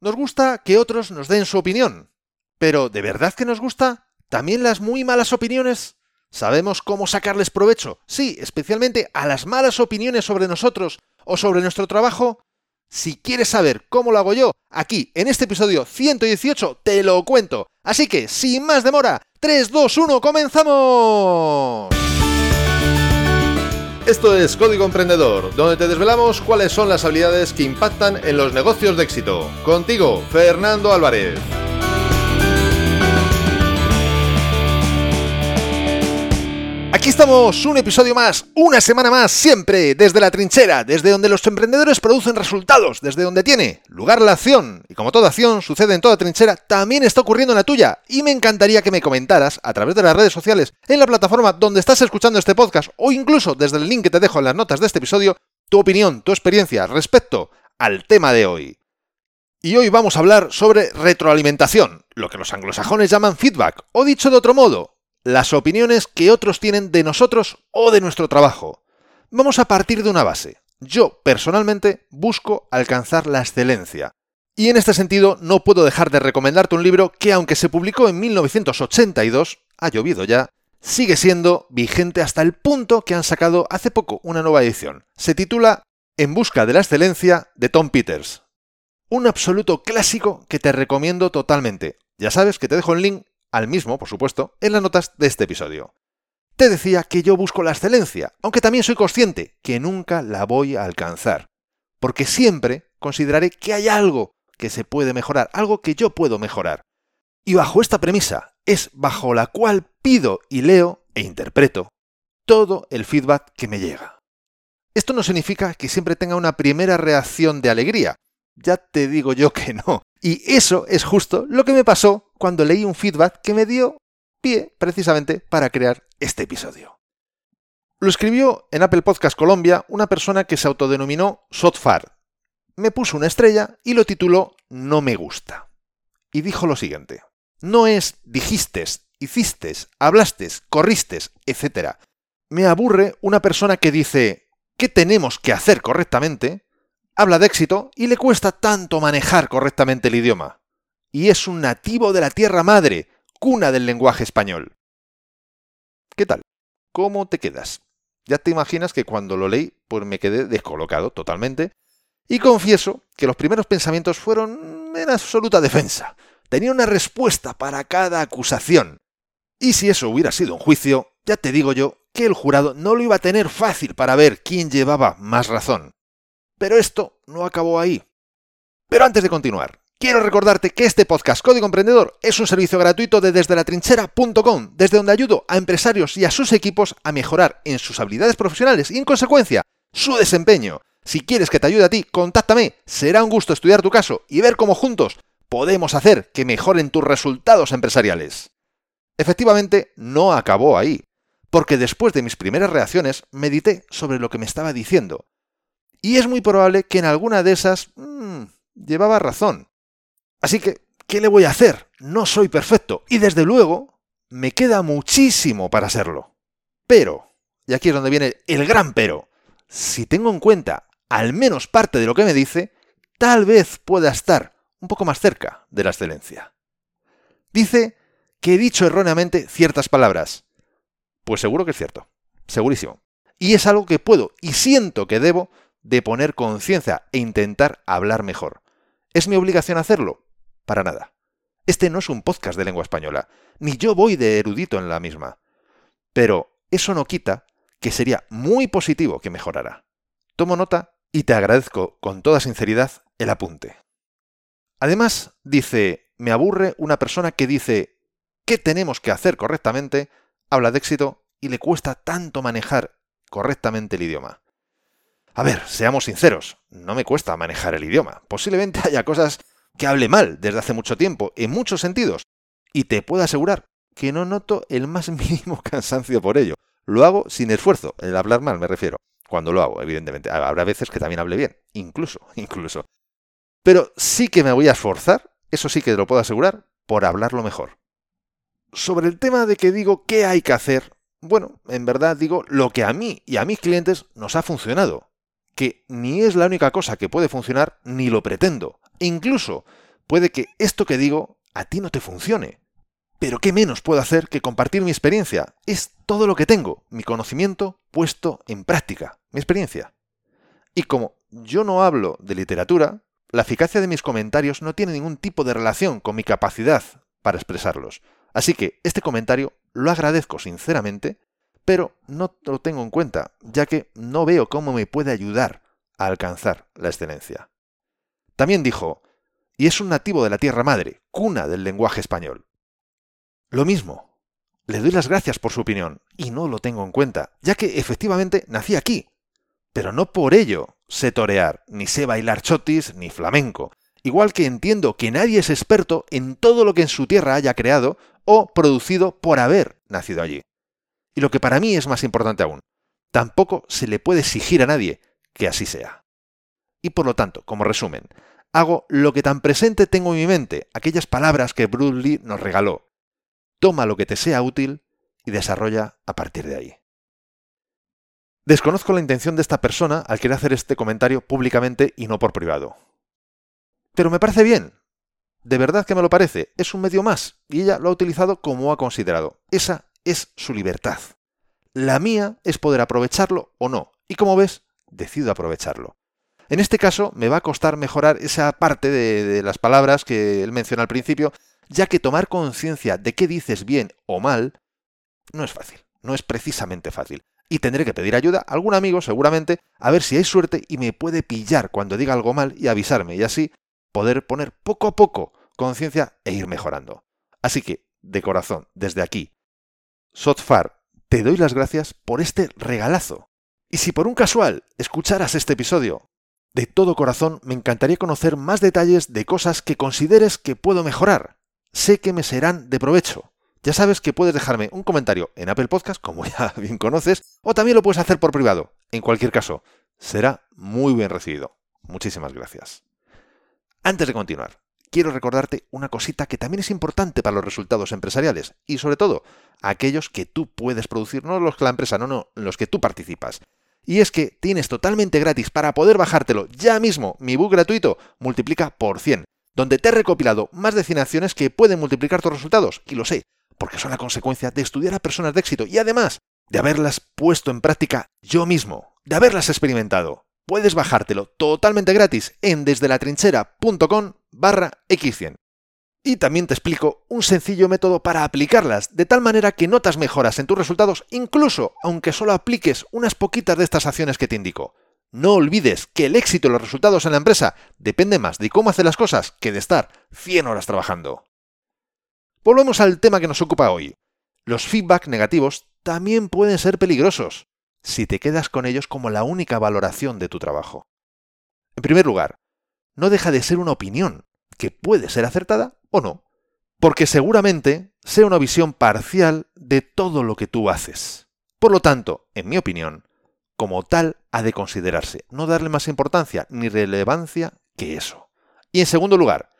Nos gusta que otros nos den su opinión. Pero ¿de verdad que nos gusta? ¿También las muy malas opiniones? ¿Sabemos cómo sacarles provecho? Sí, especialmente a las malas opiniones sobre nosotros o sobre nuestro trabajo. Si quieres saber cómo lo hago yo, aquí, en este episodio 118, te lo cuento. Así que, sin más demora, 3, 2, 1, comenzamos. Esto es Código Emprendedor, donde te desvelamos cuáles son las habilidades que impactan en los negocios de éxito. Contigo, Fernando Álvarez. Aquí estamos, un episodio más, una semana más, siempre desde la trinchera, desde donde los emprendedores producen resultados, desde donde tiene lugar la acción. Y como toda acción sucede en toda trinchera, también está ocurriendo en la tuya. Y me encantaría que me comentaras a través de las redes sociales, en la plataforma donde estás escuchando este podcast, o incluso desde el link que te dejo en las notas de este episodio, tu opinión, tu experiencia respecto al tema de hoy. Y hoy vamos a hablar sobre retroalimentación, lo que los anglosajones llaman feedback, o dicho de otro modo, las opiniones que otros tienen de nosotros o de nuestro trabajo. Vamos a partir de una base. Yo, personalmente, busco alcanzar la excelencia. Y en este sentido, no puedo dejar de recomendarte un libro que, aunque se publicó en 1982, ha llovido ya, sigue siendo vigente hasta el punto que han sacado hace poco una nueva edición. Se titula En busca de la excelencia de Tom Peters. Un absoluto clásico que te recomiendo totalmente. Ya sabes que te dejo el link al mismo, por supuesto, en las notas de este episodio. Te decía que yo busco la excelencia, aunque también soy consciente que nunca la voy a alcanzar, porque siempre consideraré que hay algo que se puede mejorar, algo que yo puedo mejorar. Y bajo esta premisa es bajo la cual pido y leo e interpreto todo el feedback que me llega. Esto no significa que siempre tenga una primera reacción de alegría, ya te digo yo que no. Y eso es justo lo que me pasó cuando leí un feedback que me dio pie precisamente para crear este episodio. Lo escribió en Apple Podcast Colombia una persona que se autodenominó Sotfar. Me puso una estrella y lo tituló No me gusta. Y dijo lo siguiente. No es dijistes, hicistes, hablastes, corristes, etc. Me aburre una persona que dice ¿qué tenemos que hacer correctamente? habla de éxito y le cuesta tanto manejar correctamente el idioma. Y es un nativo de la tierra madre, cuna del lenguaje español. ¿Qué tal? ¿Cómo te quedas? Ya te imaginas que cuando lo leí, pues me quedé descolocado totalmente. Y confieso que los primeros pensamientos fueron en absoluta defensa. Tenía una respuesta para cada acusación. Y si eso hubiera sido un juicio, ya te digo yo que el jurado no lo iba a tener fácil para ver quién llevaba más razón. Pero esto no acabó ahí. Pero antes de continuar, quiero recordarte que este podcast Código Emprendedor es un servicio gratuito de desde la trinchera.com, desde donde ayudo a empresarios y a sus equipos a mejorar en sus habilidades profesionales y en consecuencia su desempeño. Si quieres que te ayude a ti, contáctame. Será un gusto estudiar tu caso y ver cómo juntos podemos hacer que mejoren tus resultados empresariales. Efectivamente, no acabó ahí, porque después de mis primeras reacciones medité sobre lo que me estaba diciendo y es muy probable que en alguna de esas mmm, llevaba razón. Así que, ¿qué le voy a hacer? No soy perfecto y desde luego me queda muchísimo para serlo. Pero, y aquí es donde viene el gran pero, si tengo en cuenta al menos parte de lo que me dice, tal vez pueda estar un poco más cerca de la excelencia. Dice que he dicho erróneamente ciertas palabras. Pues seguro que es cierto, segurísimo. Y es algo que puedo y siento que debo de poner conciencia e intentar hablar mejor. ¿Es mi obligación hacerlo? Para nada. Este no es un podcast de lengua española, ni yo voy de erudito en la misma. Pero eso no quita que sería muy positivo que mejorara. Tomo nota y te agradezco con toda sinceridad el apunte. Además, dice, me aburre una persona que dice, ¿qué tenemos que hacer correctamente? Habla de éxito y le cuesta tanto manejar correctamente el idioma. A ver, seamos sinceros, no me cuesta manejar el idioma. Posiblemente haya cosas que hable mal desde hace mucho tiempo, en muchos sentidos. Y te puedo asegurar que no noto el más mínimo cansancio por ello. Lo hago sin esfuerzo, el hablar mal me refiero. Cuando lo hago, evidentemente. Habrá veces que también hable bien, incluso, incluso. Pero sí que me voy a esforzar, eso sí que te lo puedo asegurar, por hablarlo mejor. Sobre el tema de que digo qué hay que hacer, bueno, en verdad digo lo que a mí y a mis clientes nos ha funcionado que ni es la única cosa que puede funcionar, ni lo pretendo. Incluso puede que esto que digo a ti no te funcione. Pero ¿qué menos puedo hacer que compartir mi experiencia? Es todo lo que tengo, mi conocimiento puesto en práctica, mi experiencia. Y como yo no hablo de literatura, la eficacia de mis comentarios no tiene ningún tipo de relación con mi capacidad para expresarlos. Así que este comentario lo agradezco sinceramente, pero no lo tengo en cuenta, ya que no veo cómo me puede ayudar a alcanzar la excelencia. También dijo, y es un nativo de la Tierra Madre, cuna del lenguaje español. Lo mismo, le doy las gracias por su opinión, y no lo tengo en cuenta, ya que efectivamente nací aquí. Pero no por ello sé torear, ni sé bailar chotis, ni flamenco. Igual que entiendo que nadie es experto en todo lo que en su tierra haya creado o producido por haber nacido allí. Y lo que para mí es más importante aún, tampoco se le puede exigir a nadie que así sea. Y por lo tanto, como resumen, hago lo que tan presente tengo en mi mente, aquellas palabras que Bruce nos regaló. Toma lo que te sea útil y desarrolla a partir de ahí. Desconozco la intención de esta persona al querer hacer este comentario públicamente y no por privado. Pero me parece bien. De verdad que me lo parece. Es un medio más y ella lo ha utilizado como ha considerado. Esa es su libertad. La mía es poder aprovecharlo o no. Y como ves, decido aprovecharlo. En este caso, me va a costar mejorar esa parte de, las palabras que él menciona al principio, ya que tomar conciencia de qué dices bien o mal no es fácil, no es precisamente fácil y tendré que pedir ayuda a algún amigo seguramente a ver si hay suerte y me puede pillar cuando diga algo mal y avisarme y así poder poner poco a poco conciencia e ir mejorando. Así que, de corazón, desde aquí, Sotfar, te doy las gracias por este regalazo. Y si por un casual escucharas este episodio, de todo corazón me encantaría conocer más detalles de cosas que consideres que puedo mejorar. Sé que me serán de provecho. Ya sabes que puedes dejarme un comentario en Apple Podcast, como ya bien conoces, o también lo puedes hacer por privado. En cualquier caso, será muy bien recibido. Muchísimas gracias. Antes de continuar, quiero recordarte una cosita que también es importante para los resultados empresariales y sobre todo aquellos que tú puedes producir, no los que la empresa, no, no, los que tú participas. Y es que tienes totalmente gratis para poder bajártelo ya mismo mi book gratuito multiplica por 100, donde te he recopilado más de 100 acciones que pueden multiplicar tus resultados, y lo sé, porque son la consecuencia de estudiar a personas de éxito y además de haberlas puesto en práctica yo mismo, de haberlas experimentado. Puedes bajártelo totalmente gratis en desdelatrinchera.com barra x100. Y también te explico un sencillo método para aplicarlas, de tal manera que notas mejoras en tus resultados, incluso aunque solo apliques unas poquitas de estas acciones que te indico. No olvides que el éxito y los resultados en la empresa depende más de cómo hacer las cosas que de estar 100 horas trabajando. Volvemos al tema que nos ocupa hoy. Los feedback negativos también pueden ser peligrosos si te quedas con ellos como la única valoración de tu trabajo. En primer lugar, no deja de ser una opinión, que puede ser acertada o no, porque seguramente sea una visión parcial de todo lo que tú haces. Por lo tanto, en mi opinión, como tal ha de considerarse, no darle más importancia ni relevancia que eso. Y en segundo lugar,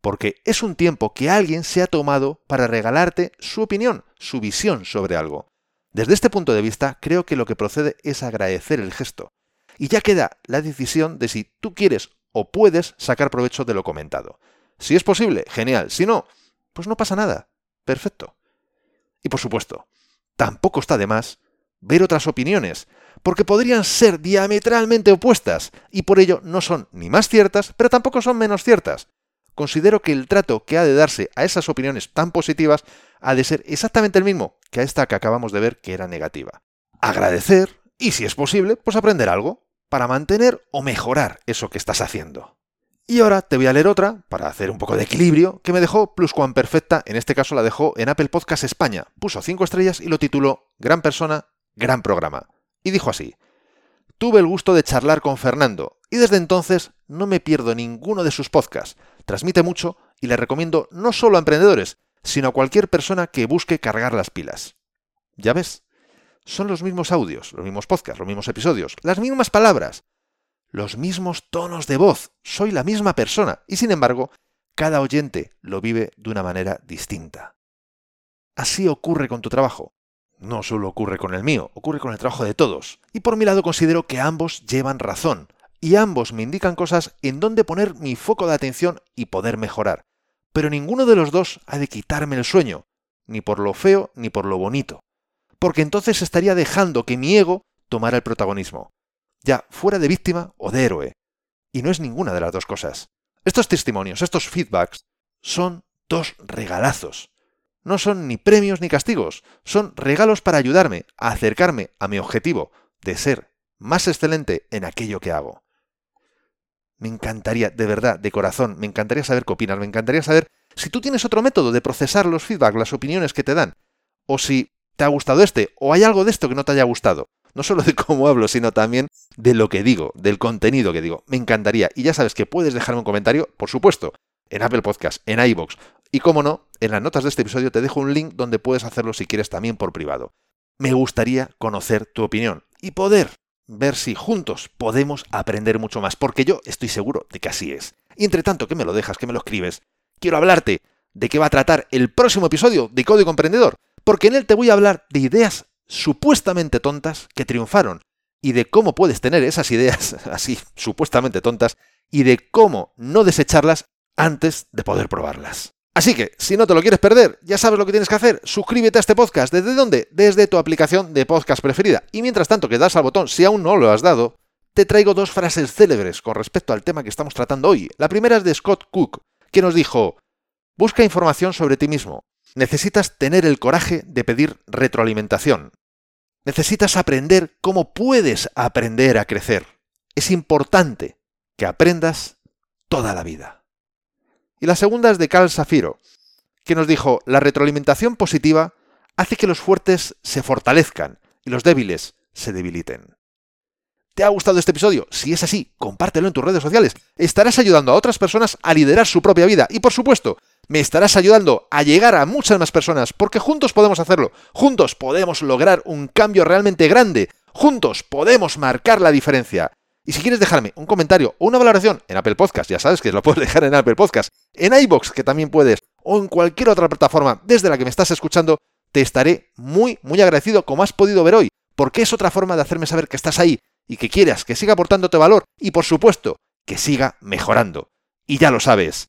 porque es un tiempo que alguien se ha tomado para regalarte su opinión, su visión sobre algo. Desde este punto de vista, creo que lo que procede es agradecer el gesto. Y ya queda la decisión de si tú quieres o puedes sacar provecho de lo comentado. Si es posible, genial. Si no, pues no pasa nada. Perfecto. Y por supuesto, tampoco está de más ver otras opiniones, porque podrían ser diametralmente opuestas y por ello no son ni más ciertas, pero tampoco son menos ciertas considero que el trato que ha de darse a esas opiniones tan positivas ha de ser exactamente el mismo que a esta que acabamos de ver que era negativa. Agradecer y, si es posible, pues aprender algo para mantener o mejorar eso que estás haciendo. Y ahora te voy a leer otra, para hacer un poco de equilibrio, que me dejó Perfecta, en este caso la dejó en Apple Podcast España. Puso 5 estrellas y lo tituló Gran persona, gran programa. Y dijo así, Tuve el gusto de charlar con Fernando, y desde entonces no me pierdo ninguno de sus podcasts. Transmite mucho y le recomiendo no solo a emprendedores, sino a cualquier persona que busque cargar las pilas. Ya ves, son los mismos audios, los mismos podcasts, los mismos episodios, las mismas palabras, los mismos tonos de voz. Soy la misma persona y sin embargo, cada oyente lo vive de una manera distinta. Así ocurre con tu trabajo. No solo ocurre con el mío, ocurre con el trabajo de todos. Y por mi lado considero que ambos llevan razón y ambos me indican cosas en donde poner mi foco de atención y poder mejorar. Pero ninguno de los dos ha de quitarme el sueño, ni por lo feo ni por lo bonito, porque entonces estaría dejando que mi ego tomara el protagonismo, ya fuera de víctima o de héroe. Y no es ninguna de las dos cosas. Estos testimonios, estos feedbacks, son dos regalazos. No son ni premios ni castigos, son regalos para ayudarme a acercarme a mi objetivo de ser más excelente en aquello que hago. Me encantaría, de verdad, de corazón, me encantaría saber qué opinas, me encantaría saber si tú tienes otro método de procesar los feedback, las opiniones que te dan, o si te ha gustado este, o hay algo de esto que no te haya gustado. No solo de cómo hablo, sino también de lo que digo, del contenido que digo. Me encantaría. Y ya sabes que puedes dejarme un comentario, por supuesto, en Apple Podcast, en iBox. Y como no, en las notas de este episodio te dejo un link donde puedes hacerlo si quieres también por privado. Me gustaría conocer tu opinión y poder ver si juntos podemos aprender mucho más, porque yo estoy seguro de que así es. Y entre tanto que me lo dejas, que me lo escribes, quiero hablarte de qué va a tratar el próximo episodio de Código Emprendedor, porque en él te voy a hablar de ideas supuestamente tontas que triunfaron y de cómo puedes tener esas ideas así supuestamente tontas y de cómo no desecharlas antes de poder probarlas. Así que, si no te lo quieres perder, ya sabes lo que tienes que hacer. Suscríbete a este podcast. ¿Desde dónde? Desde tu aplicación de podcast preferida. Y mientras tanto que das al botón, si aún no lo has dado, te traigo dos frases célebres con respecto al tema que estamos tratando hoy. La primera es de Scott Cook, que nos dijo, busca información sobre ti mismo. Necesitas tener el coraje de pedir retroalimentación. Necesitas aprender cómo puedes aprender a crecer. Es importante que aprendas toda la vida. Y la segunda es de Carl Safiro, que nos dijo, la retroalimentación positiva hace que los fuertes se fortalezcan y los débiles se debiliten. ¿Te ha gustado este episodio? Si es así, compártelo en tus redes sociales. Estarás ayudando a otras personas a liderar su propia vida y por supuesto, me estarás ayudando a llegar a muchas más personas porque juntos podemos hacerlo. Juntos podemos lograr un cambio realmente grande. Juntos podemos marcar la diferencia. Y si quieres dejarme un comentario o una valoración en Apple Podcast, ya sabes que lo puedes dejar en Apple Podcast, en iBox, que también puedes, o en cualquier otra plataforma desde la que me estás escuchando, te estaré muy, muy agradecido, como has podido ver hoy, porque es otra forma de hacerme saber que estás ahí y que quieras que siga aportándote valor y, por supuesto, que siga mejorando. Y ya lo sabes,